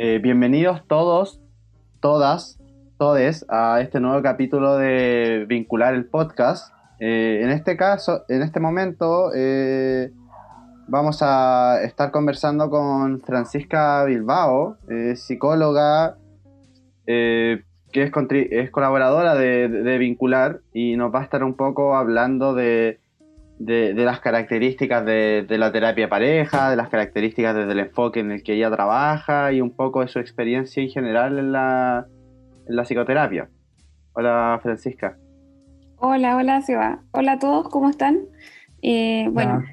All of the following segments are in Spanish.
Eh, bienvenidos todos, todas, todes a este nuevo capítulo de Vincular el Podcast. Eh, en este caso, en este momento, eh, vamos a estar conversando con Francisca Bilbao, psicóloga, que es, es colaboradora de, Vincular y nos va a estar un poco hablando de de, las características de, la terapia pareja, de las características desde el enfoque en el que ella trabaja y un poco de su experiencia en general en la, psicoterapia. Hola Francisca. Hola, hola Seba. Hola a todos, ¿cómo están? Eh, bueno,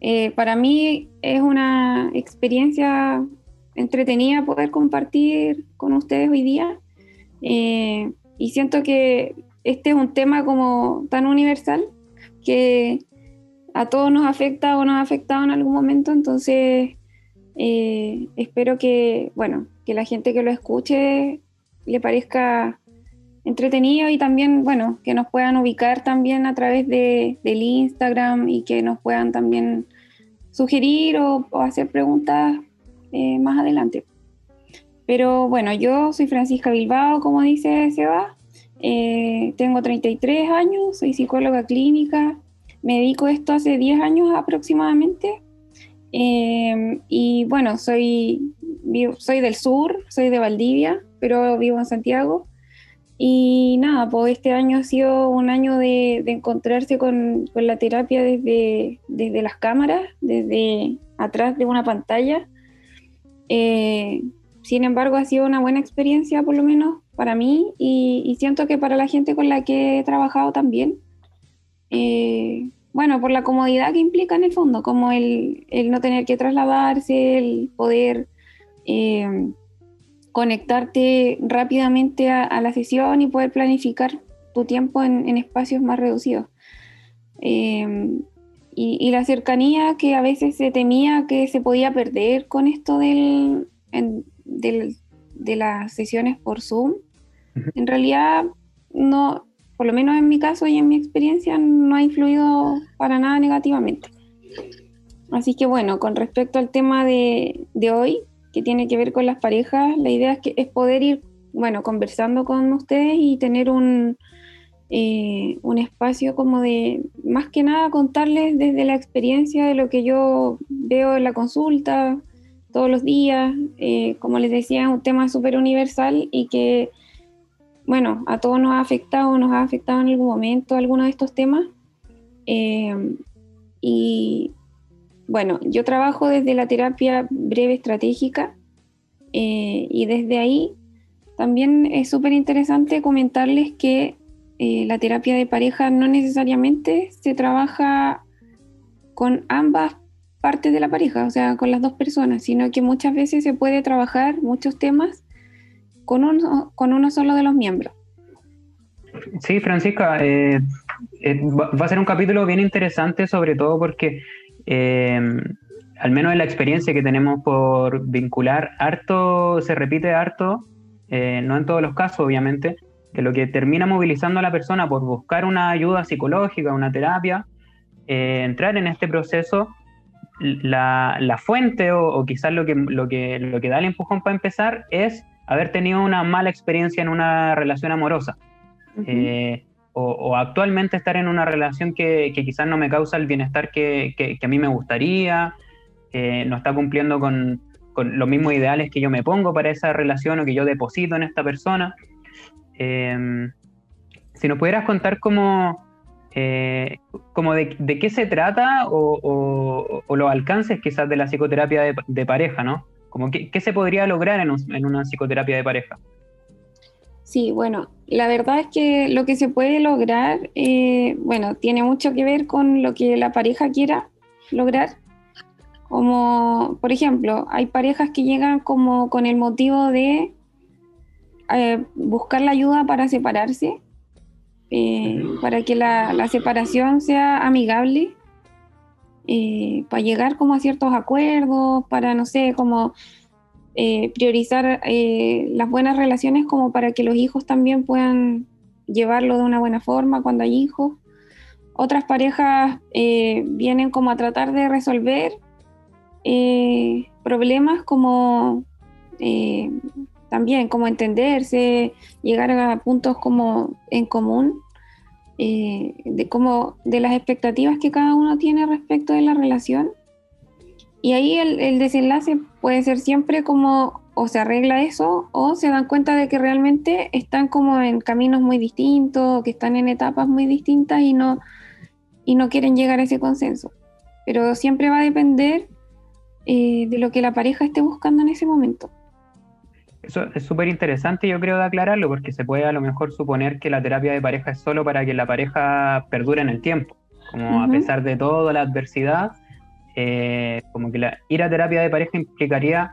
eh, para mí es una experiencia entretenida poder compartir con ustedes hoy día eh, y siento que este es un tema como tan universal que a todos nos afecta o nos ha afectado en algún momento, entonces eh, espero que, bueno, que la gente que lo escuche le parezca entretenido y también, bueno, que nos puedan ubicar también a través de, del Instagram y que nos puedan también sugerir o, hacer preguntas eh, más adelante. Pero bueno, yo soy Francisca Bilbao, como dice Seba, eh, tengo 33 años, soy psicóloga clínica, me dedico a esto hace 10 años aproximadamente. Eh, y bueno, soy, soy del sur, soy de Valdivia, pero vivo en Santiago. Y nada, pues este año ha sido un año de, encontrarse con, con, la terapia desde, desde las cámaras, desde atrás de una pantalla. Eh, sin embargo, ha sido una buena experiencia, por lo menos para mí y, siento que para la gente con la que he trabajado también. Eh, bueno, por la comodidad que implica en el fondo, como el, no tener que trasladarse, el poder eh, conectarte rápidamente a, la sesión y poder planificar tu tiempo en, espacios más reducidos. Eh, y, la cercanía que a veces se temía que se podía perder con esto del, de las sesiones por Zoom, en realidad no, por lo menos en mi caso y en mi experiencia, no ha influido para nada negativamente. Así que bueno, con respecto al tema de, hoy, que tiene que ver con las parejas, la idea es, que, es poder ir, bueno, conversando con ustedes y tener un, eh, un espacio como de, más que nada, contarles desde la experiencia de lo que yo veo en la consulta todos los días. Eh, como les decía, es un tema súper universal y que bueno, a todos nos ha afectado, nos ha afectado en algún momento alguno de estos temas. Eh, y bueno, yo trabajo desde la terapia breve estratégica eh, y desde ahí también es súper interesante comentarles que eh, la terapia de pareja no necesariamente se trabaja con ambas partes de la pareja, o sea, con las dos personas, sino que muchas veces se puede trabajar muchos temas con uno, con uno solo de los miembros. Sí, Francisca, eh, eh, va a ser un capítulo bien interesante, sobre todo porque, eh, al menos en la experiencia que tenemos por vincular, harto, se repite harto, no en todos los casos, obviamente, que lo que termina movilizando a la persona por buscar una ayuda psicológica, una terapia, entrar en este proceso, la, la fuente o, o, quizás lo que, lo, que, lo que da el empujón para empezar es haber tenido una mala experiencia en una relación amorosa. Eh, o, actualmente estar en una relación que, quizás no me causa el bienestar que, a mí me gustaría, que no está cumpliendo con, los mismos ideales que yo me pongo para esa relación o que yo deposito en esta persona. Em, si nos pudieras contar cómo, eh, de, qué se trata o, los alcances quizás de la psicoterapia de, de pareja, ¿no? ¿Qué, se podría lograr en, una psicoterapia de pareja? Sí, bueno, la verdad es que lo que se puede lograr, eh, bueno, tiene mucho que ver con lo que la pareja quiera lograr. Como, por ejemplo, hay parejas que llegan como con el motivo de eh, buscar la ayuda para separarse, eh, para que la, separación sea amigable eh, para llegar como a ciertos acuerdos, para, no sé, como eh, priorizar eh, las buenas relaciones como para que los hijos también puedan llevarlo de una buena forma cuando hay hijos. Otras parejas vienen como a tratar de resolver problemas como, eh, también como entenderse, llegar a puntos como en común, eh, de, como, de las expectativas que cada uno tiene respecto de la relación. Y ahí el, desenlace puede ser siempre como o se arregla eso o se dan cuenta de que realmente están como en caminos muy distintos, que están en etapas muy distintas y no, y no quieren llegar a ese consenso. Pero siempre va a depender eh, de lo que la pareja esté buscando en ese momento. Eso es súper interesante, yo creo, de aclararlo, porque se puede a lo mejor suponer que la terapia de pareja es solo para que la pareja perdure en el tiempo. Como a pesar de toda la adversidad, eh, como que la, ir a terapia de pareja implicaría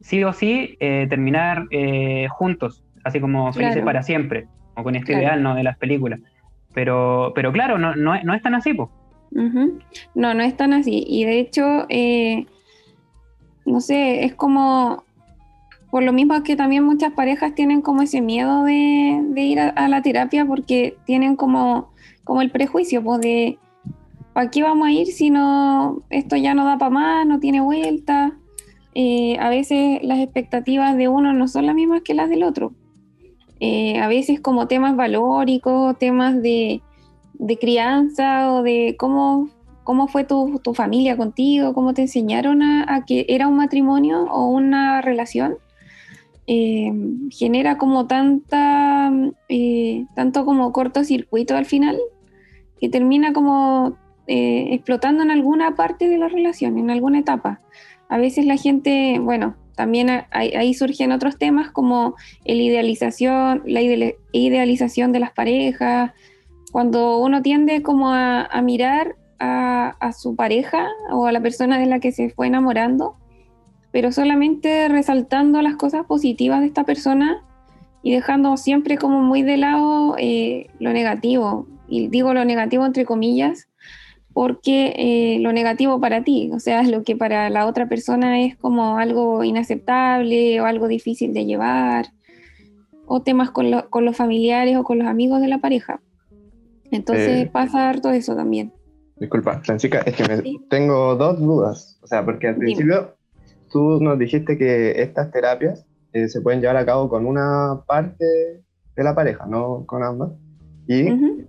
sí o sí eh, terminar eh, juntos, así como felices para siempre, o con este ideal ¿no? de las películas. Pero, pero claro, no, no, no es tan así, pues. No, no es tan así. Y de hecho, eh, no sé, es como, por lo mismo que también muchas parejas tienen como ese miedo de, ir a, la terapia porque tienen como, el prejuicio, pues de, ¿para qué vamos a ir si no, esto ya no da para más, no tiene vuelta? Eh, a veces las expectativas de uno no son las mismas que las del otro. Eh, a veces como temas valóricos, temas de, crianza o de cómo, cómo fue tu, familia contigo, cómo te enseñaron a, que era un matrimonio o una relación, eh, genera como tanta, tanto como cortocircuito al final, que termina como explotando en alguna parte de la relación, en alguna etapa. A veces la gente, bueno, también ahí, surgen otros temas como el idealización, la idealización de las parejas, cuando uno tiende como a, mirar a, su pareja o a la persona de la que se fue enamorando, pero solamente resaltando las cosas positivas de esta persona y dejando siempre como muy de lado eh, lo negativo, y digo lo negativo entre comillas, porque eh, lo negativo para ti, o sea, lo que para la otra persona es como algo inaceptable o algo difícil de llevar, o temas con, los familiares o con los amigos de la pareja. Entonces eh, pasa harto eso también. Disculpa, Francisca, es que tengo dos dudas, o sea, porque al principio tú nos dijiste que estas terapias eh, se pueden llevar a cabo con una parte de la pareja, no con ambas. Y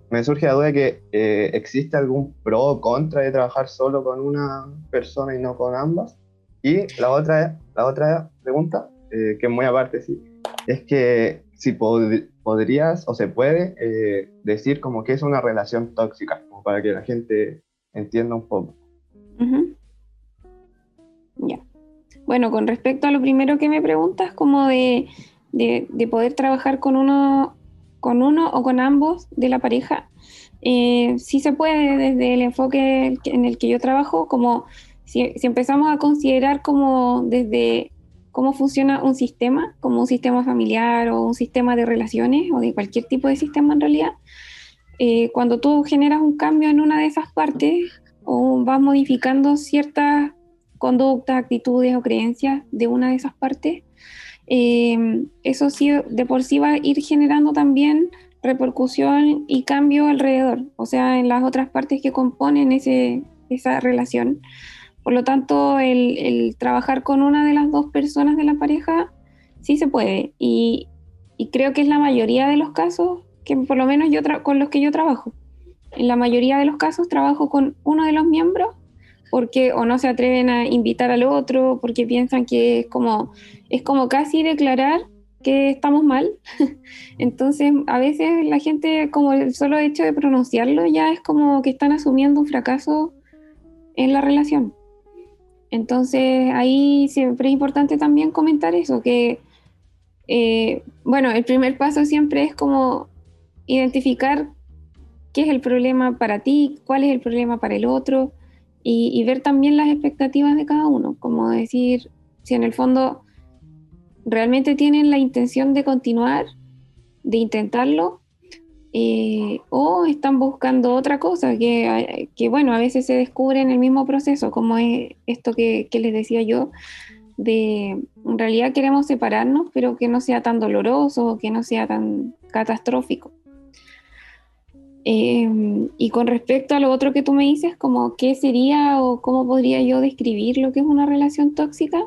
me surge la duda de que eh, existe algún pro o contra de trabajar solo con una persona y no con ambas. Y la otra, la otra pregunta, eh, que es muy aparte, sí, es que si podrías o se puede eh, decir como que es una relación tóxica, como para que la gente entienda un poco. Ya. Bueno, con respecto a lo primero que me preguntas, como de, de, de poder trabajar con uno con uno o con ambos de la pareja. Eh, sí se puede desde el enfoque en el que yo trabajo, como si, empezamos a considerar como desde cómo funciona un sistema, como un sistema familiar o un sistema de relaciones o de cualquier tipo de sistema en realidad, eh, cuando tú generas un cambio en una de esas partes o vas modificando ciertas conductas, actitudes o creencias de una de esas partes, eh, eso sí de por sí va a ir generando también repercusión y cambio alrededor, o sea, en las otras partes que componen ese, esa relación. Por lo tanto, el, trabajar con una de las dos personas de la pareja sí se puede y, y creo que es la mayoría de los casos que por lo menos yo con los que yo trabajo. En la mayoría de los casos trabajo con uno de los miembros porque o no se atreven a invitar al otro, porque piensan que es como, es como casi declarar que estamos mal. Entonces, a veces la gente, como el solo hecho de pronunciarlo, ya es como que están asumiendo un fracaso en la relación. Entonces, ahí siempre es importante también comentar eso, que, eh, bueno, el primer paso siempre es como identificar qué es el problema para ti, cuál es el problema para el otro, y, ver también las expectativas de cada uno, como decir, si en el fondo realmente tienen la intención de continuar, de intentarlo, eh, o están buscando otra cosa, que, bueno, a veces se descubre en el mismo proceso, como es esto que, que les decía yo, de en realidad queremos separarnos, pero que no sea tan doloroso, que no sea tan catastrófico. Em, y con respecto a lo otro que tú me dices, como qué sería o cómo podría yo describir lo que es una relación tóxica,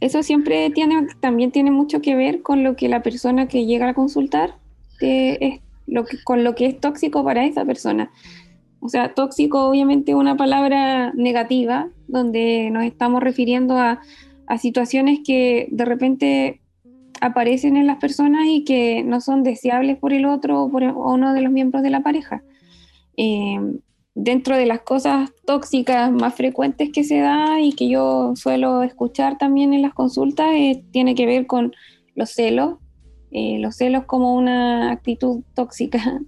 eso siempre tiene, también tiene mucho que ver con lo que la persona que llega a consultar es lo que, con lo que es tóxico para esa persona. O sea, tóxico obviamente una palabra negativa, donde nos estamos refiriendo a, situaciones que de repente aparecen en las personas y que no son deseables por el otro o por uno de los miembros de la pareja. Eh, dentro de las cosas tóxicas más frecuentes que se da y que yo suelo escuchar también en las consultas, eh, tiene que ver con los celos, eh, los celos como una actitud tóxica,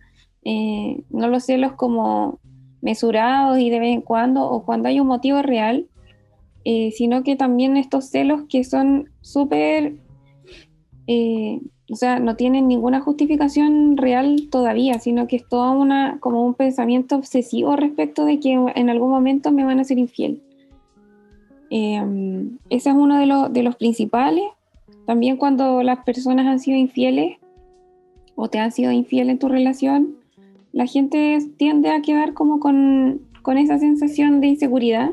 no los celos como mesurados y de vez en cuando o cuando hay un motivo real, sino que también estos celos que son súper, eh, o sea, no tienen ninguna justificación real todavía, sino que es toda una, como un pensamiento obsesivo respecto de que en algún momento me van a ser infiel. Eh, ese es uno de, los, de los principales. También cuando las personas han sido infieles o te han sido infiel en tu relación, la gente tiende a quedar como con, esa sensación de inseguridad,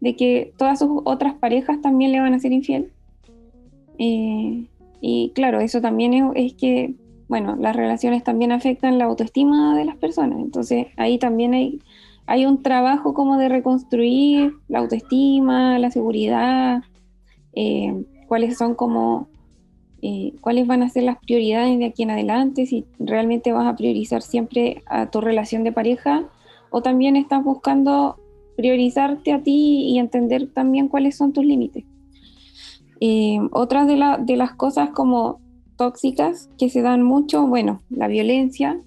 de que todas sus otras parejas también le van a ser infiel. Eh, y claro, eso también es, que, bueno, las relaciones también afectan la autoestima de las personas. Entonces ahí también hay, hay un trabajo como de reconstruir la autoestima, la seguridad, eh, cuáles son como eh, cuáles van a ser las prioridades de aquí en adelante, si realmente vas a priorizar siempre a tu relación de pareja o también estás buscando priorizarte a ti y entender también cuáles son tus límites. Eh, otras de, las cosas como tóxicas que se dan mucho, bueno, la violencia,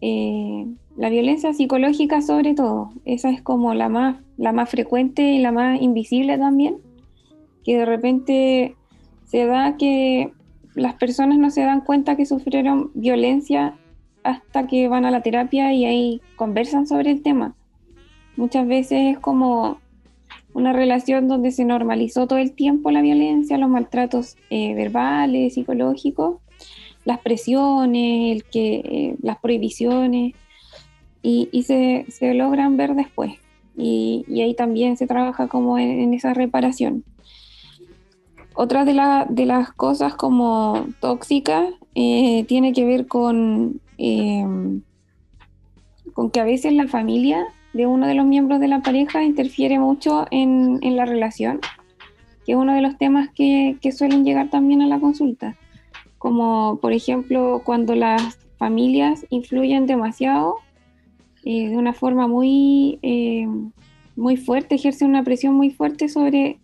eh, la violencia psicológica sobre todo, esa es como la más, la más frecuente y la más invisible también, que de repente se da que las personas no se dan cuenta que sufrieron violencia hasta que van a la terapia y ahí conversan sobre el tema. Muchas veces es como una relación donde se normalizó todo el tiempo la violencia, los maltratos eh, verbales, psicológicos, las presiones, el que, eh, las prohibiciones, y, se, logran ver después. Y, ahí también se trabaja como en esa reparación. Otra de, las cosas como tóxicas eh, tiene que ver con, con que a veces la familia de uno de los miembros de la pareja interfiere mucho en, la relación, que es uno de los temas que, suelen llegar también a la consulta. Como por ejemplo cuando las familias influyen demasiado eh, de una forma muy, em, muy fuerte, ejercen una presión muy fuerte sobre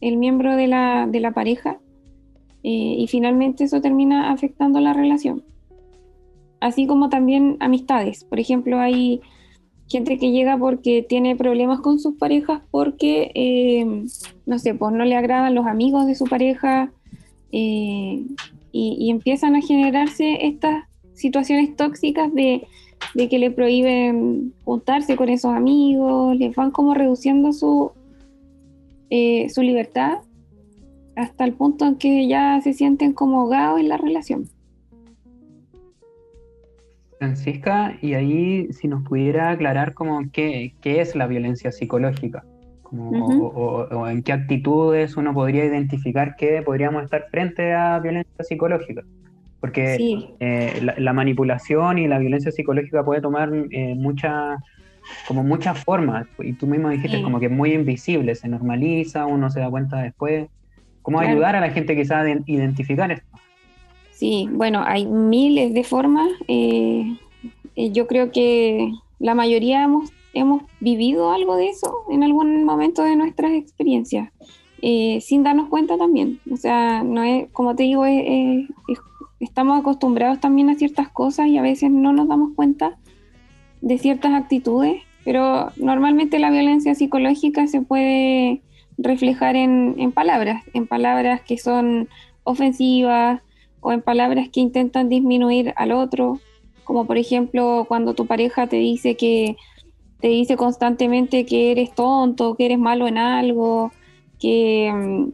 el miembro de la, de la pareja eh, y finalmente eso termina afectando la relación. Así como también amistades. Por ejemplo, hay gente que llega porque tiene problemas con sus parejas porque, eh, no sé, pues no le agradan los amigos de su pareja eh, y, empiezan a generarse estas situaciones tóxicas de, que le prohíben juntarse con esos amigos, les van como reduciendo su, eh, su libertad hasta el punto en que ya se sienten como ahogados en la relación. Francisca, y ahí si nos pudiera aclarar como qué, qué es la violencia psicológica, o, en qué actitudes uno podría identificar que podríamos estar frente a violencia psicológica. Porque eh, la, manipulación y la violencia psicológica puede tomar eh, mucha como muchas formas, y tú mismo dijiste como que es muy invisible, se normaliza, uno se da cuenta después. ¿Cómo ayudar a la gente quizás a identificar esto? Sí, bueno, hay miles de formas. Eh, eh, yo creo que la mayoría hemos, hemos vivido algo de eso en algún momento de nuestras experiencias, eh, sin darnos cuenta también. O sea, no es, como te digo, estamos acostumbrados también a ciertas cosas y a veces no nos damos cuenta de ciertas actitudes, pero normalmente la violencia psicológica se puede reflejar en, palabras, en palabras que son ofensivas o en palabras que intentan disminuir al otro, como por ejemplo cuando tu pareja te dice que te dice constantemente que eres tonto, que eres malo en algo, que,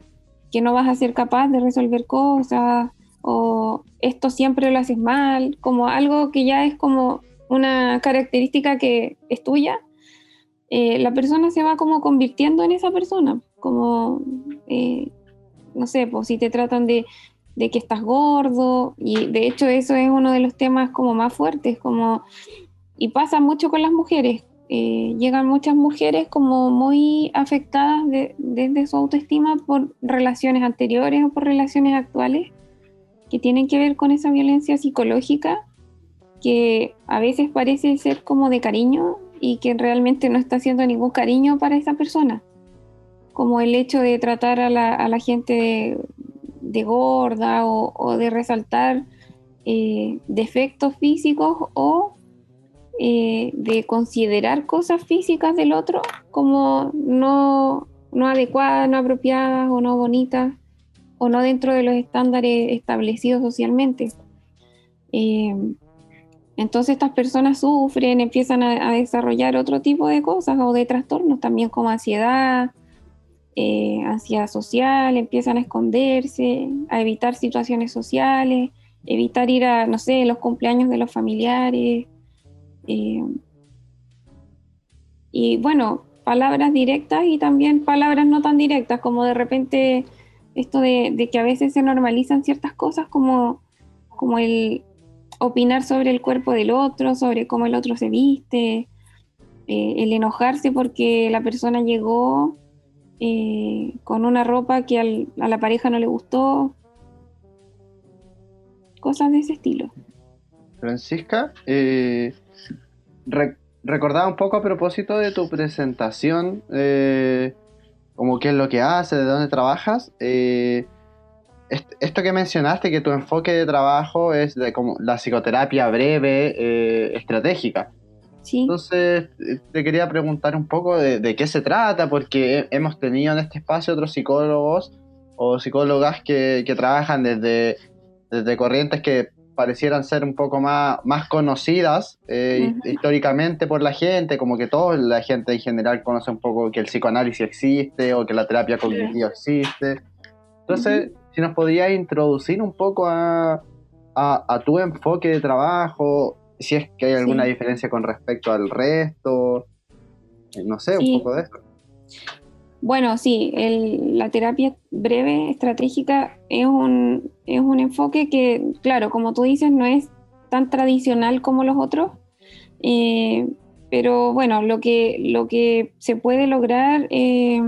que no vas a ser capaz de resolver cosas, o esto siempre lo haces mal, como algo que ya es como una característica que es tuya, eh, la persona se va como convirtiendo en esa persona, como eh, no sé, pues si te tratan de, de que estás gordo, y de hecho eso es uno de los temas como más fuertes, como, y pasa mucho con las mujeres, eh, llegan muchas mujeres como muy afectadas desde su autoestima por relaciones anteriores o por relaciones actuales que tienen que ver con esa violencia psicológica que a veces parece ser como de cariño y que realmente no está haciendo ningún cariño para esa persona. Como el hecho de tratar a la, gente de, gorda o, de resaltar eh, defectos físicos o eh, de considerar cosas físicas del otro como no, no adecuadas, no apropiadas o no bonitas o no dentro de los estándares establecidos socialmente. Eh, entonces estas personas sufren, empiezan a, desarrollar otro tipo de cosas o de trastornos también como ansiedad, eh, ansiedad social, empiezan a esconderse, a evitar situaciones sociales, evitar ir a, no sé, los cumpleaños de los familiares, eh, y bueno, palabras directas y también palabras no tan directas, como de repente esto de, que a veces se normalizan ciertas cosas como, como el opinar sobre el cuerpo del otro, sobre cómo el otro se viste, eh, el enojarse porque la persona llegó eh, con una ropa que a la pareja no le gustó, cosas de ese estilo. Francisca, eh, recordaba un poco a propósito de tu presentación, eh, como qué es lo que haces, de dónde trabajas. Eh, esto que mencionaste, que tu enfoque de trabajo es de como la psicoterapia breve, eh, estratégica. Sí. Entonces, te quería preguntar un poco de, qué se trata, porque hemos tenido en este espacio otros psicólogos o psicólogas que, trabajan desde, desde corrientes que parecieran ser un poco más, más conocidas eh, históricamente por la gente, como que toda la gente en general conoce un poco que el psicoanálisis existe o que la terapia cognitiva existe. Entonces, si nos podías introducir un poco a, a, tu enfoque de trabajo, si es que hay alguna diferencia con respecto al resto, eh, no sé, un poco de eso. Bueno, sí, la terapia breve estratégica es un, es un enfoque que, claro, como tú dices, no es tan tradicional como los otros, eh, pero bueno, lo que, lo que se puede lograr, eh,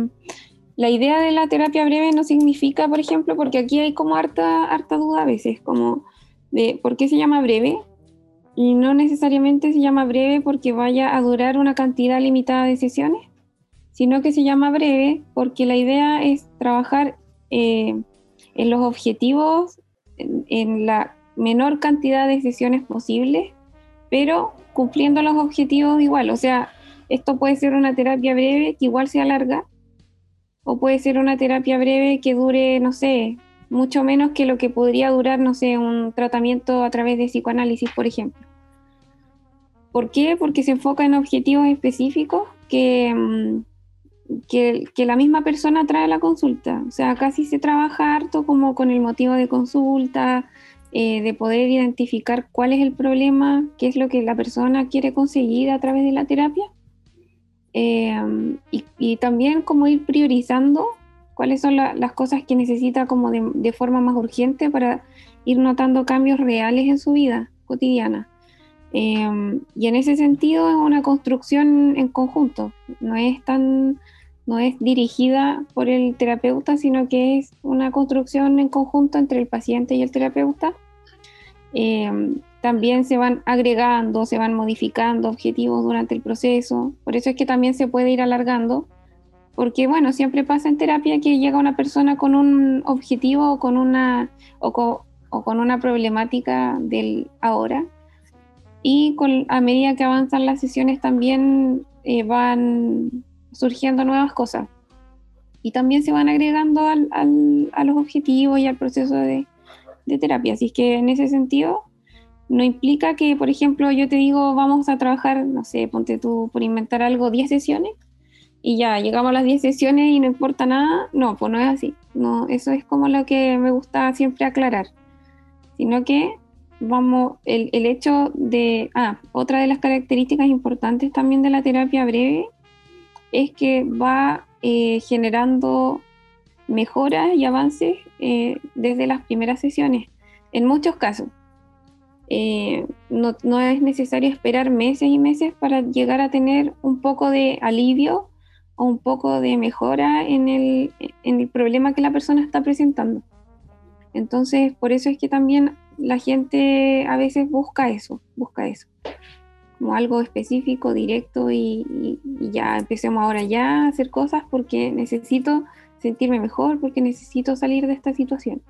la idea de la terapia breve no significa, por ejemplo, porque aquí hay como harta, harta duda a veces, como de por qué se llama breve, y no necesariamente se llama breve porque vaya a durar una cantidad limitada de sesiones sino que se llama breve porque la idea es trabajar eh, en los objetivos en, la menor cantidad de sesiones posible, pero cumpliendo los objetivos igual. O sea, esto puede ser una terapia breve que igual sea larga, o puede ser una terapia breve que dure, no sé, mucho menos que lo que podría durar, no sé, un tratamiento a través de psicoanálisis, por ejemplo. ¿Por qué? Porque se enfoca en objetivos específicos que, mm, que, la misma persona trae la consulta. O sea, casi se trabaja harto como con el motivo de consulta, eh, de poder identificar cuál es el problema, qué es lo que la persona quiere conseguir a través de la terapia. Eh, y, también como ir priorizando cuáles son las cosas que necesita como de, forma más urgente para ir notando cambios reales en su vida cotidiana. Eh, y en ese sentido es una construcción en conjunto, no es tan no es dirigida por el terapeuta, sino que es una construcción en conjunto entre el paciente y el terapeuta. Eh, también se van agregando, se van modificando objetivos durante el proceso. Por eso es que también se puede ir alargando, porque bueno, siempre pasa en terapia que llega una persona con un objetivo o con una, o con, una problemática del ahora. Y a medida que avanzan las sesiones también eh, van surgiendo nuevas cosas. Y también se van agregando al, a los objetivos y al proceso de, de terapia. Así que en ese sentido, no implica que, por ejemplo, yo te digo, vamos a trabajar, no sé, ponte tú por inventar algo, 10 sesiones, y ya llegamos a las 10 sesiones y no importa nada. No, pues no es así. No, eso es como lo que me gusta siempre aclarar. Sino que vamos, el, el hecho de, ah, otra de las características importantes también de la terapia breve es que va eh, generando mejoras y avances eh, desde las primeras sesiones, en muchos casos. Eh, no, no, es necesario esperar meses y meses para llegar a tener un poco de alivio o un poco de mejora en el, en el problema que la persona está presentando. Entonces, por eso es que también la gente a veces busca eso, busca eso, como algo específico, directo y, ya empecemos ahora ya a hacer cosas porque necesito sentirme mejor, porque necesito salir de esta situación.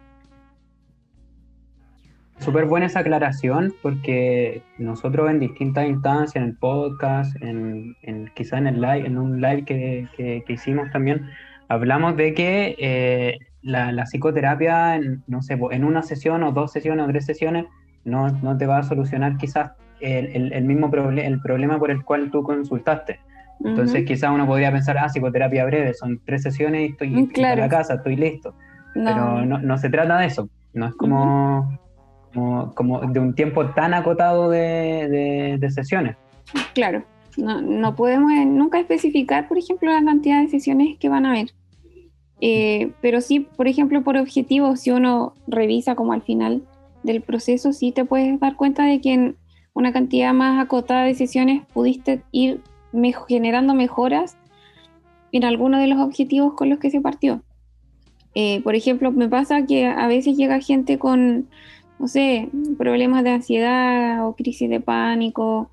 Súper buena esa aclaración porque nosotros en distintas instancias, en el podcast, en, en quizá en el live, en un live que, que, hicimos también, hablamos de que eh, la, la, psicoterapia, en, no sé, en una sesión o dos sesiones o tres sesiones, no, no te va a solucionar quizás el, el, mismo problema el problema por el cual tú consultaste. Entonces quizás uno podría pensar, ah, psicoterapia breve, son tres sesiones y estoy mm, en la casa, estoy listo. Pero no, no, se trata de eso, no es como como, de un tiempo tan acotado de, de, sesiones. Claro, no, no, podemos nunca especificar, por ejemplo, la cantidad de sesiones que van a haber. Eh, pero sí, por ejemplo, por objetivo, si uno revisa como al final del proceso, sí te puedes dar cuenta de que en una cantidad más acotada de sesiones pudiste ir generando mejoras en alguno de los objetivos con los que se partió. Eh, por ejemplo, me pasa que a veces llega gente con no sé, problemas de ansiedad o crisis de pánico.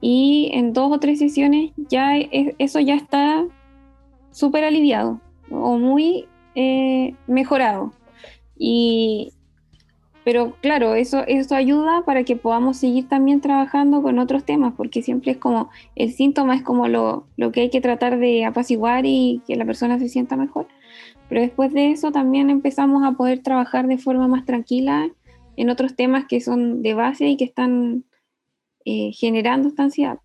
Y en dos o tres sesiones ya eso ya está súper aliviado o muy eh, mejorado. Y, pero claro, eso, eso ayuda para que podamos seguir también trabajando con otros temas, porque siempre es como, el síntoma es como lo, lo que hay que tratar de apaciguar y que la persona se sienta mejor. Pero después de eso también empezamos a poder trabajar de forma más tranquila en otros temas que son de base y que están eh, generando esta ansiedad.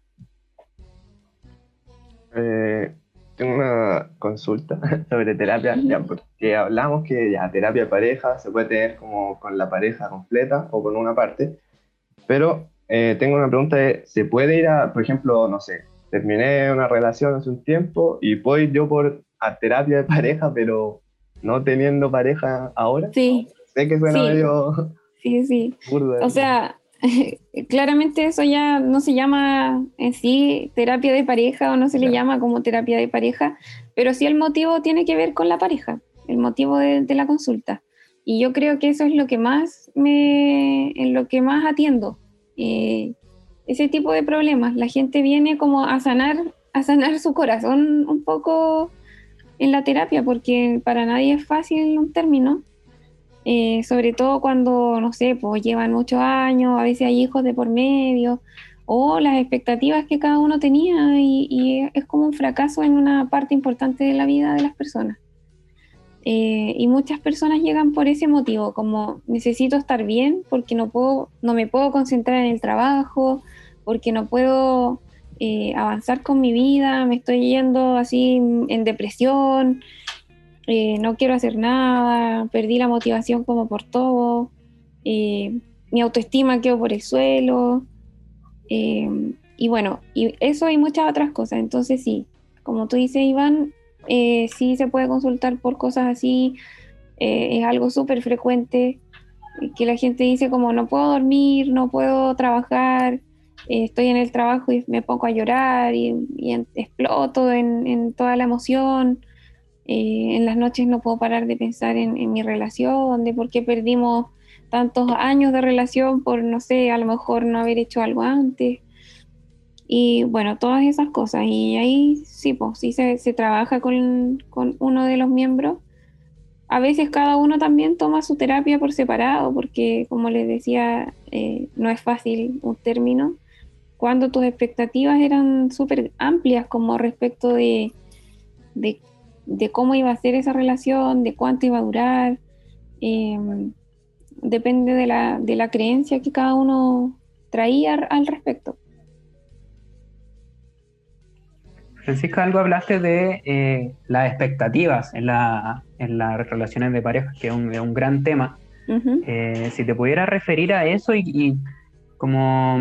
Eh, tengo una consulta sobre terapia, ya, porque hablamos que ya terapia de pareja se puede tener como con la pareja completa o con una parte, pero eh, tengo una pregunta de, ¿se puede ir a, por ejemplo, no sé, terminé una relación hace un tiempo y puedo ir yo por a terapia de pareja, pero no teniendo pareja ahora? Sí. Sé que suena medio Sí, sí. O sea, claramente eso ya no se llama en sí terapia de pareja o no se le llama como terapia de pareja, pero sí el motivo tiene que ver con la pareja, el motivo de, la consulta. Y yo creo que eso es lo que más me, en lo que más atiendo. Eh, ese tipo de problemas. La gente viene como a sanar, a sanar su corazón un poco en la terapia, porque para nadie es fácil un término. Eh, sobre todo cuando, no sé, pues llevan muchos años, a veces hay hijos de por medio, o las expectativas que cada uno tenía y, es como un fracaso en una parte importante de la vida de las personas. Eh, y muchas personas llegan por ese motivo, como necesito estar bien porque no, puedo, no me puedo concentrar en el trabajo, porque no puedo eh, avanzar con mi vida, me estoy yendo así en depresión, eh, no quiero hacer nada, perdí la motivación como por todo, eh, mi autoestima quedó por el suelo, eh, y bueno, y eso y muchas otras cosas. Entonces sí, como tú dices, Iván, sí se puede consultar por cosas así, es algo súper frecuente, que la gente dice como no puedo dormir, no puedo trabajar, estoy en el trabajo y me pongo a llorar y, exploto en toda la emoción. Eh, en las noches no puedo parar de pensar en, mi relación, de por qué perdimos tantos años de relación por, no sé, a lo mejor no haber hecho algo antes. Y bueno, todas esas cosas. Y ahí sí, pues sí se, trabaja con, uno de los miembros. A veces cada uno también toma su terapia por separado, porque como les decía, eh, no es fácil un término. Cuando tus expectativas eran súper amplias como respecto de de cómo iba a ser esa relación, de cuánto iba a durar. Em, depende de la, de la, creencia que cada uno traía al respecto. Francisca, algo hablaste de eh, las expectativas en, la, en, las relaciones de pareja, que es un, gran tema. Eh, si te pudieras referir a eso y, como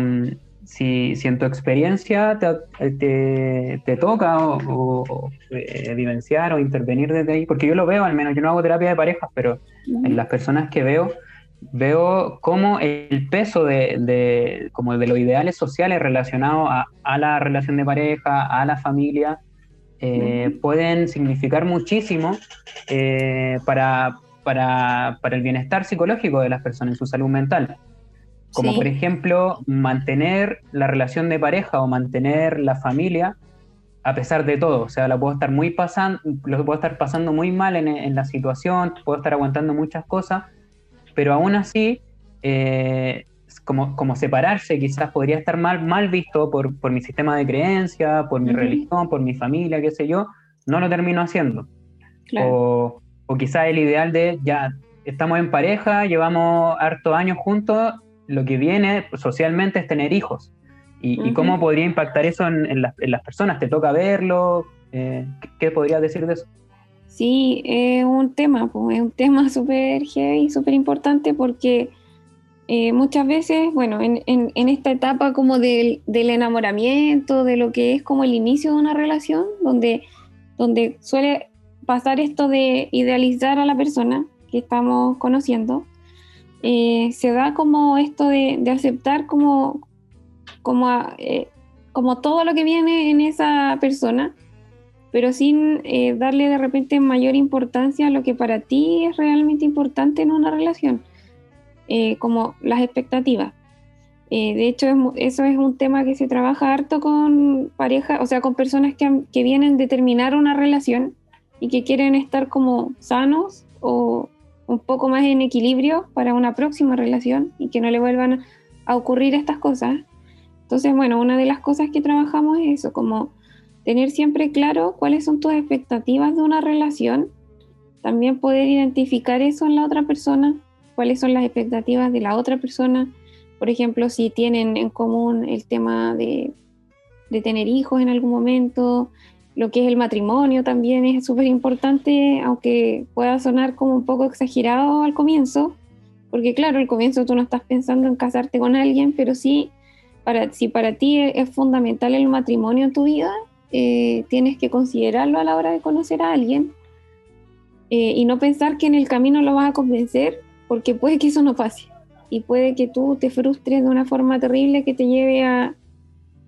si, si en tu experiencia te, te, toca o, eh, vivenciar o intervenir desde ahí, porque yo lo veo al menos, yo no hago terapia de parejas, pero en las personas que veo, veo cómo el peso de, de, como de los ideales sociales relacionados a, a, la relación de pareja, a la familia, eh, pueden significar muchísimo eh, para, para, para, el bienestar psicológico de las personas, en su salud mental. Como por ejemplo, mantener la relación de pareja o mantener la familia a pesar de todo. O sea, la puedo estar muy pasando, lo puedo estar pasando muy mal en, en la situación, puedo estar aguantando muchas cosas, pero aún así, eh, como, como, separarse quizás podría estar mal, mal visto por, por mi sistema de creencia, por mi religión, por mi familia, qué sé yo, no lo termino haciendo. O, o quizás el ideal de ya estamos en pareja, llevamos hartos años juntos, lo que viene socialmente es tener hijos. ¿Y, cómo podría impactar eso en, en, las, en, las, personas? ¿Te toca verlo? Eh, ¿qué, ¿Qué podrías decir de eso? Sí, es un tema, pues, es un tema súper heavy, súper importante porque eh, muchas veces, bueno, en, en, en, esta etapa como del, del, enamoramiento, de lo que es como el inicio de una relación, donde, donde suele pasar esto de idealizar a la persona que estamos conociendo, eh, se da como esto de, aceptar como, como, eh, como todo lo que viene en esa persona pero sin eh, darle de repente mayor importancia a lo que para ti es realmente importante en una relación, como las expectativas. De hecho, es, eso es un tema que se trabaja harto con parejas, o sea, con personas que, que, vienen de terminar una relación y que quieren estar como sanos o un poco más en equilibrio para una próxima relación y que no le vuelvan a ocurrir estas cosas. Entonces, bueno, una de las cosas que trabajamos es eso, como tener siempre claro cuáles son tus expectativas de una relación, también poder identificar eso en la otra persona, cuáles son las expectativas de la otra persona, por ejemplo, si tienen en común el tema de, de tener hijos en algún momento, lo que es el matrimonio también es súper importante, aunque pueda sonar como un poco exagerado al comienzo, porque claro, al comienzo tú no estás pensando en casarte con alguien, pero sí, para, si para ti es fundamental el matrimonio en tu vida, eh, tienes que considerarlo a la hora de conocer a alguien eh, y no pensar que en el camino lo vas a convencer, porque puede que eso no pase y puede que tú te frustres de una forma terrible que te lleve a,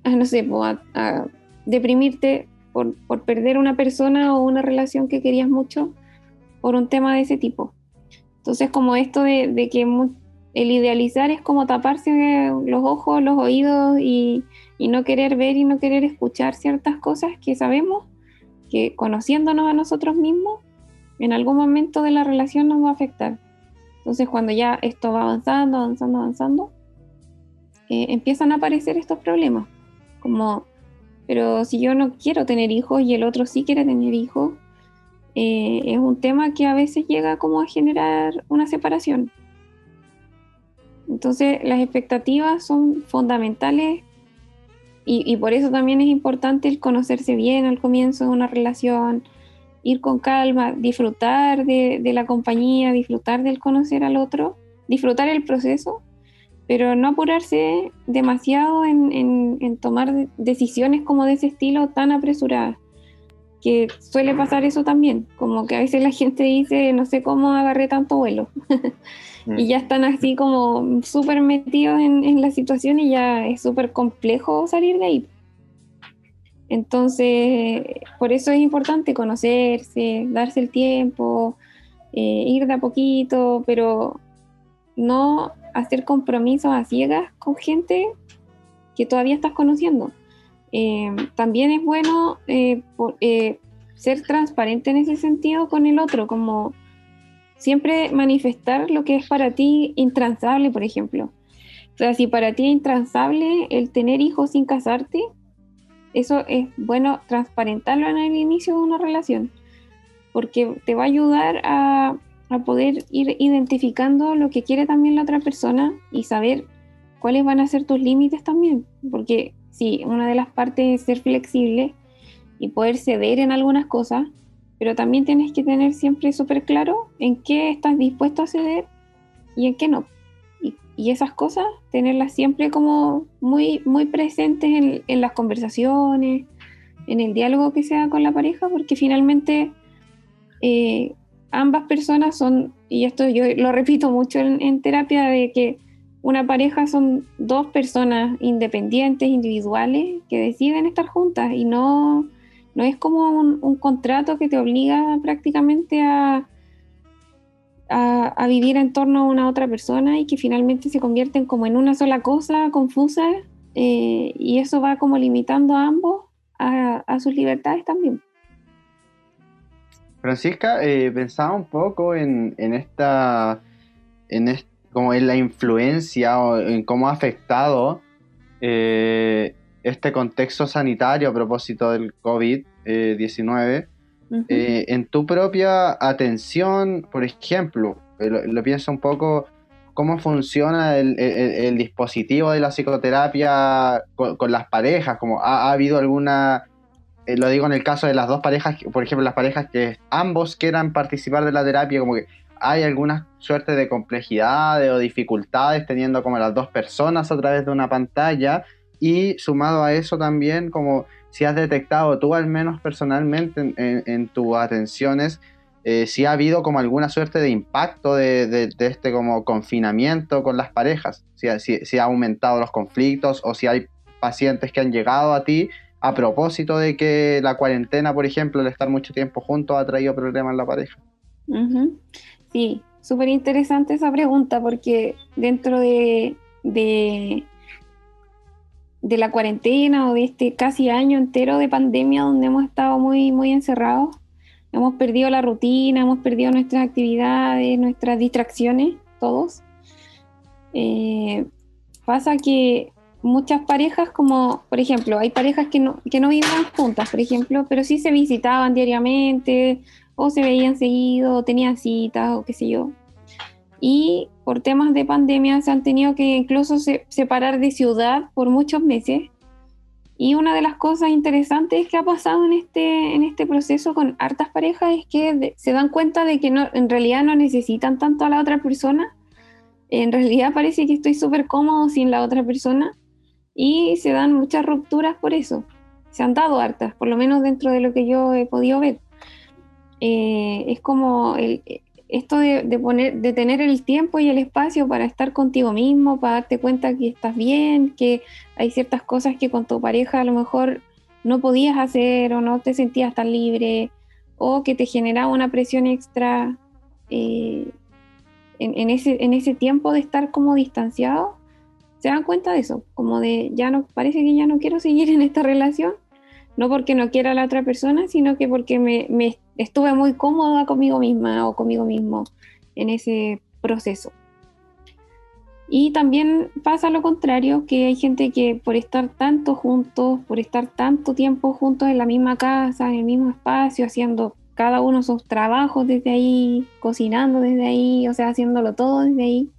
a no sé, a, a deprimirte por, por, perder una persona o una relación que querías mucho por un tema de ese tipo. Entonces, como esto de, de que el idealizar es como taparse los ojos, los oídos y, y no querer ver y no querer escuchar ciertas cosas que sabemos que conociéndonos a nosotros mismos, en algún momento de la relación nos va a afectar. Entonces cuando ya esto va avanzando, avanzando, avanzando, eh, empiezan a aparecer estos problemas, como, pero si yo no quiero tener hijos y el otro sí quiere tener hijos, eh, es un tema que a veces llega como a generar una separación. Entonces las expectativas son fundamentales y, por eso también es importante el conocerse bien al comienzo de una relación, ir con calma, disfrutar de, la compañía, disfrutar del conocer al otro, disfrutar el proceso, pero no apurarse demasiado en, tomar decisiones como de ese estilo tan apresuradas, que suele pasar eso también, como que a veces la gente dice, no sé cómo agarré tanto vuelo. y ya están así como súper metidos en, en, la situación y ya es súper complejo salir de ahí. Entonces, por eso es importante conocerse, darse el tiempo, eh, ir de a poquito, pero no hacer compromisos a ciegas con gente que todavía estás conociendo. Eh, también es bueno eh, eh, ser transparente en ese sentido con el otro, como siempre manifestar lo que es para ti intransable, por ejemplo. O sea, si para ti es intransable el tener hijos sin casarte, eso es bueno transparentarlo en el inicio de una relación, porque te va a ayudar a, a poder ir identificando lo que quiere también la otra persona y saber cuáles van a ser tus límites también, porque si una de las partes es ser flexible y poder ceder en algunas cosas, pero también tienes que tener siempre súper claro en qué estás dispuesto a ceder y en qué no. Y y esas cosas, tenerlas siempre como muy, muy presentes en, en, las conversaciones, en el diálogo que sea con la pareja, porque finalmente eh, ambas personas son, y esto yo lo repito mucho en, terapia, de que una pareja son dos personas independientes, individuales, que deciden estar juntas y no, no es como un, contrato que te obliga prácticamente a a, vivir en torno a una otra persona y que finalmente se convierten como en una sola cosa confusa eh, y eso va como limitando a ambos a, sus libertades también. Francisca, eh, pensaba un poco en, esta, en como en la influencia o en cómo ha afectado eh, este contexto sanitario a propósito del COVID-19 eh, en tu propia atención, por ejemplo, eh, lo, pienso un poco cómo funciona el, dispositivo de la psicoterapia con, las parejas, como ha, habido alguna, eh, lo digo en el caso de las dos parejas, por ejemplo, las parejas que ambos quieran participar de la terapia, como que hay alguna suerte de complejidades o dificultades teniendo como las dos personas a través de una pantalla y sumado a eso también como si has detectado tú al menos personalmente en, tus atenciones, eh, si ha habido como alguna suerte de impacto de, este como confinamiento con las parejas, si, ha aumentado los conflictos o si hay pacientes que han llegado a ti a propósito de que la cuarentena, por ejemplo, el estar mucho tiempo juntos ha traído problemas en la pareja. Sí, súper interesante esa pregunta porque dentro de de la cuarentena o de este casi año entero de pandemia donde hemos estado muy, muy encerrados. Hemos perdido la rutina, hemos perdido nuestras actividades, nuestras distracciones, todos. Eh, pasa que muchas parejas, como por ejemplo, hay parejas que no, que no vivían juntas, por ejemplo, pero sí se visitaban diariamente, o se veían seguido, o tenían citas, o qué sé yo y por temas de pandemia se han tenido que incluso separar de ciudad por muchos meses. Y una de las cosas interesantes que ha pasado en este, en este proceso con hartas parejas es que se dan cuenta de que no, en realidad no necesitan tanto a la otra persona. En realidad parece que estoy súper cómodo sin la otra persona y se dan muchas rupturas por eso. Se han dado hartas, por lo menos dentro de lo que yo he podido ver. Eh, es como el, esto de, poner, de tener el tiempo y el espacio para estar contigo mismo, para darte cuenta que estás bien, que hay ciertas cosas que con tu pareja a lo mejor no podías hacer o no te sentías tan libre o que te generaba una presión extra eh, en, ese, en ese tiempo de estar como distanciado, se dan cuenta de eso, como de ya no, parece que ya no quiero seguir en esta relación, no porque no quiera a la otra persona, sino que porque me, me estuve muy cómoda conmigo misma o conmigo mismo en ese proceso. Y también pasa lo contrario, que hay gente que por estar tanto juntos, por estar tanto tiempo juntos en la misma casa, en el mismo espacio, haciendo cada uno sus trabajos desde ahí, cocinando desde ahí, o sea, haciéndolo todo desde ahí,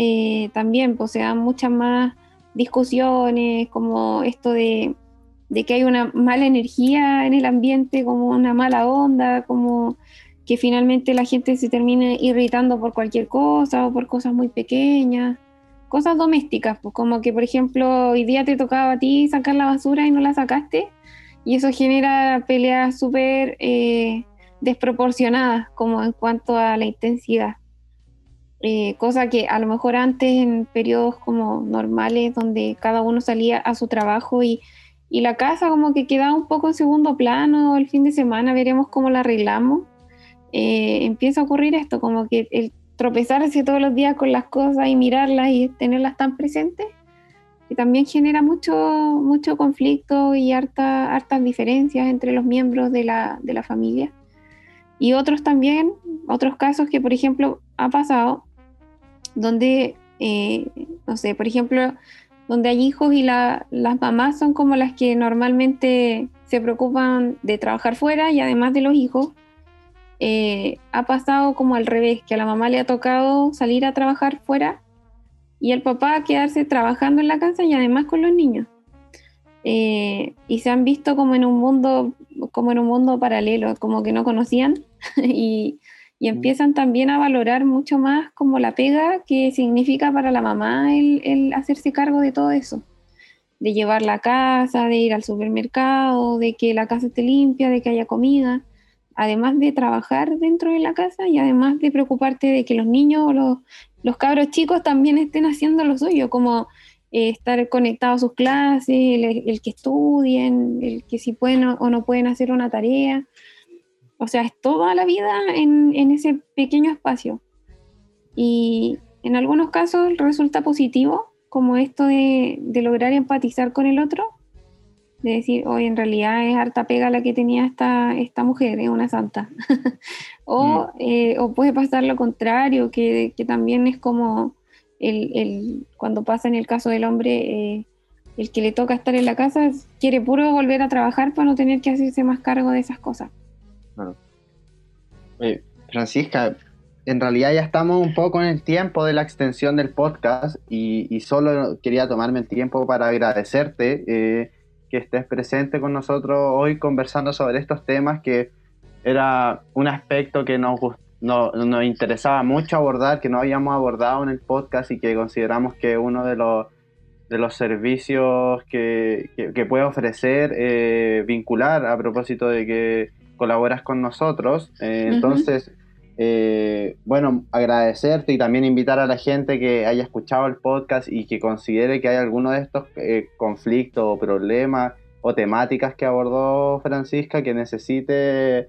eh, también pues se dan muchas más discusiones, como esto de que hay una mala energía en el ambiente, como una mala onda, como que finalmente la gente se termine irritando por cualquier cosa o por cosas muy pequeñas, cosas domésticas, pues como que por ejemplo hoy día te tocaba a ti sacar la basura y no la sacaste y eso genera peleas súper eh, desproporcionadas como en cuanto a la intensidad. Eh, cosa que a lo mejor antes en periodos como normales donde cada uno salía a su trabajo y y la casa como que queda un poco en segundo plano, el fin de semana veremos cómo la arreglamos. Eh, empieza a ocurrir esto, como que el tropezarse todos los días con las cosas y mirarlas y tenerlas tan presentes, que también genera mucho, mucho conflicto y harta, hartas diferencias entre los miembros de la, de la familia. Y otros también, otros casos que por ejemplo ha pasado, donde, eh, no sé, por ejemplo, donde hay hijos y las mamás son como las que normalmente se preocupan de trabajar fuera y además de los hijos, eh, ha pasado como al revés, que a la mamá le ha tocado salir a trabajar fuera y el papá quedarse trabajando en la casa y además con los niños. Eh, y se han visto como en un mundo como en un mundo paralelo, como que no conocían y empiezan también a valorar mucho más como la pega que significa para la mamá el, hacerse cargo de todo eso, de llevar la casa, de ir al supermercado, de que la casa esté limpia, de que haya comida, además de trabajar dentro de la casa y además de preocuparte de que los niños o los, los cabros chicos también estén haciendo lo suyo, como eh, estar conectados a sus clases, el, que estudien, el que si pueden o no pueden hacer una tarea. O sea, es toda la vida en, ese pequeño espacio. Y en algunos casos resulta positivo, como esto de, lograr empatizar con el otro, de decir, hoy en realidad es harta pega la que tenía esta, esta mujer, es una santa. o, mm. eh, o, puede pasar lo contrario, que, también es como el, cuando pasa en el caso del hombre, eh, el que le toca estar en la casa quiere puro volver a trabajar para no tener que hacerse más cargo de esas cosas. Francisca, en realidad ya estamos un poco en el tiempo de la extensión del podcast y, solo quería tomarme el tiempo para agradecerte eh, que estés presente con nosotros hoy conversando sobre estos temas que era un aspecto que nos, nos interesaba mucho abordar, que no habíamos abordado en el podcast y que consideramos que uno de los, de los servicios que, puede ofrecer eh, vincular a propósito de que colaboras con nosotros. Eh, entonces, eh, bueno, agradecerte y también invitar a la gente que haya escuchado el podcast y que considere que hay alguno de estos eh, conflictos o problemas o temáticas que abordó Francisca que necesite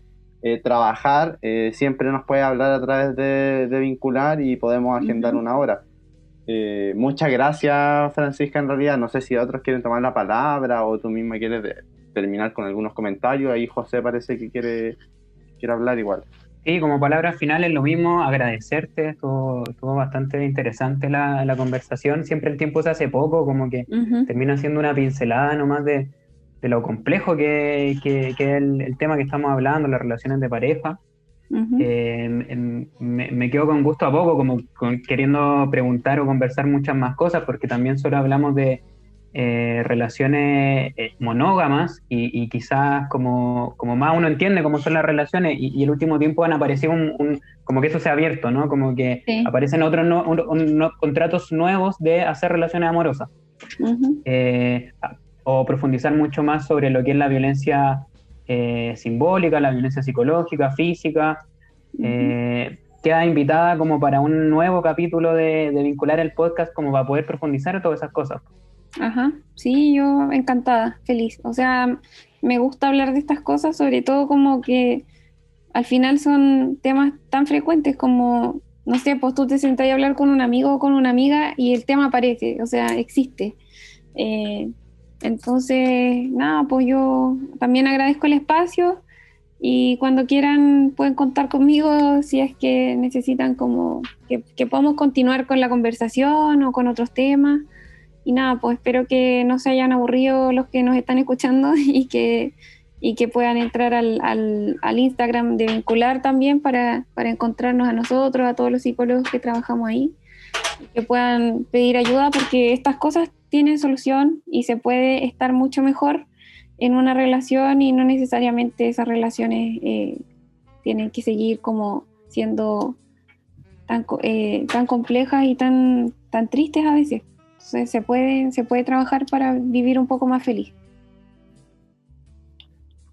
trabajar, siempre nos puede hablar a través de, Vincular y podemos agendar una hora. muchas gracias, Francisca, en realidad. No sé si otros quieren tomar la palabra o tú misma quieres terminar con algunos comentarios. Ahí José parece que quiere, quiere hablar igual. Sí, como palabras finales lo mismo, agradecerte, estuvo, estuvo bastante interesante la, la, conversación, siempre el tiempo se hace poco, como que termina siendo una pincelada nomás de, de lo complejo que, que, que es el, tema que estamos hablando, las relaciones de pareja. Eh, me, me, quedo con gusto a poco, como queriendo preguntar o conversar muchas más cosas, porque también solo hablamos de, eh, relaciones eh, monógamas y, quizás como, como, más uno entiende cómo son las relaciones y, el último tiempo han aparecido un, como que eso se ha abierto, ¿no? Como que aparecen otros contratos nuevos de hacer relaciones amorosas. Eh, o profundizar mucho más sobre lo que es la violencia simbólica, la violencia psicológica, física. queda invitada como para un nuevo capítulo de, de vincular el podcast como para poder profundizar en todas esas cosas. Ajá, sí, yo encantada, feliz. O sea, me gusta hablar de estas cosas, sobre todo como que al final son temas tan frecuentes como, no sé, pues tú te sentás a hablar con un amigo o con una amiga y el tema aparece, o sea, existe. Eh, entonces, nada, pues yo también agradezco el espacio y cuando quieran pueden contar conmigo si es que necesitan como que, que podamos continuar con la conversación o con otros temas. Y nada, pues espero que no se hayan aburrido los que nos están escuchando y que, y que puedan entrar al, al, Instagram de Vincular también para, para, encontrarnos a nosotros, a todos los psicólogos que trabajamos ahí, que puedan pedir ayuda porque estas cosas tienen solución y se puede estar mucho mejor en una relación y no necesariamente esas relaciones eh, tienen que seguir como siendo tan, eh, tan complejas y tan, tan tristes a veces se puede, se puede trabajar para vivir un poco más feliz.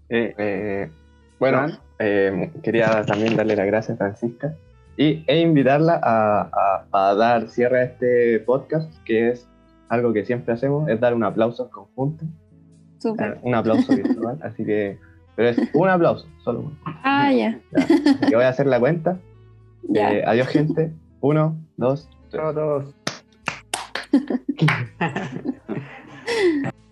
Eh, eh, bueno, eh, quería también darle las gracias a Francisca y, e invitarla a, dar cierre a este podcast, que es algo que siempre hacemos, es dar un aplauso conjunto. Un aplauso virtual, así que, pero es un aplauso, solo uno. Ah, ya. ya. voy a hacer la cuenta. adiós, gente. Uno, dos, tres. dos. Gracias.